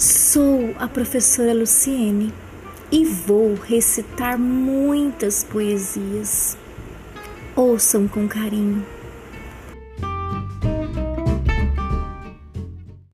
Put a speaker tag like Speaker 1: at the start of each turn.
Speaker 1: Sou a professora Luciene e vou recitar muitas poesias. Ouçam com carinho.